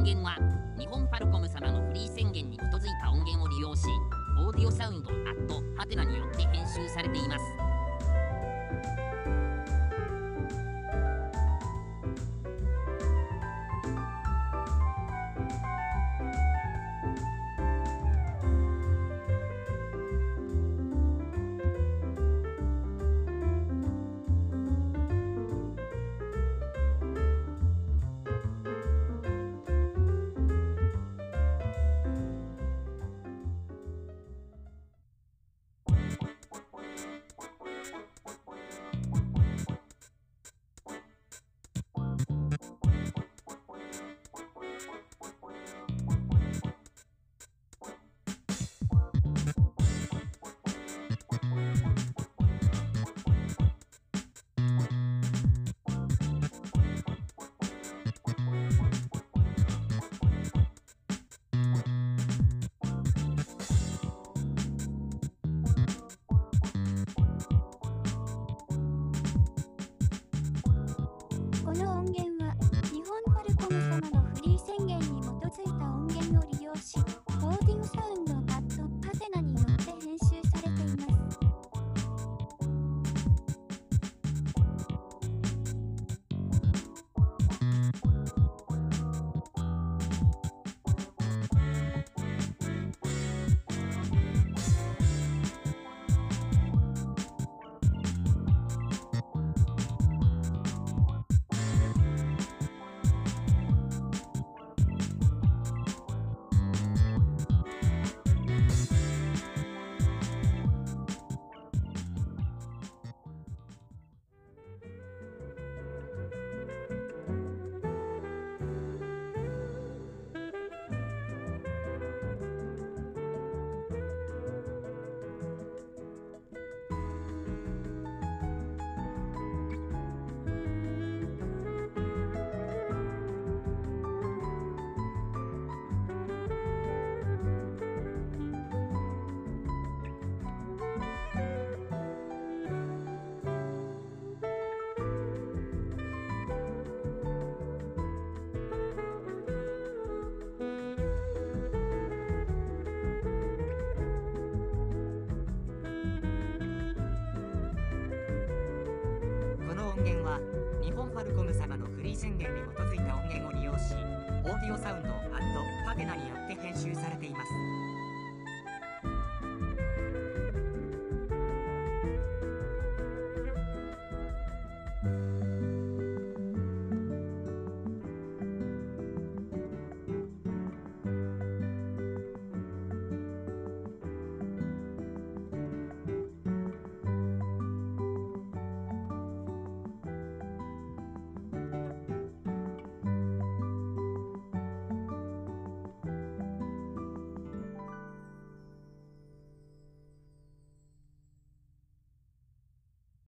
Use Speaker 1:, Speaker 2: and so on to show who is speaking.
Speaker 1: 音源は日本ファルコム様のフリー宣言に基づいた音源を利用しオーディオサウンド
Speaker 2: 音源は日本ファルコム様のフリー宣言に基づいた音源を利用しオーディオサウンド
Speaker 3: パテナによって編集されています。